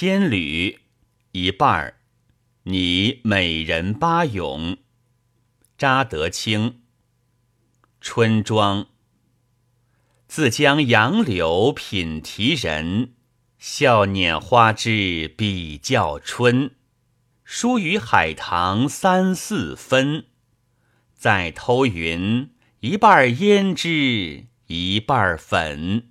仙侣，一半儿，你美人八咏。扎德清，春庄。自将杨柳品题人，笑捻花枝比较春。疏于海棠三四分，再偷云一半胭脂，一半粉。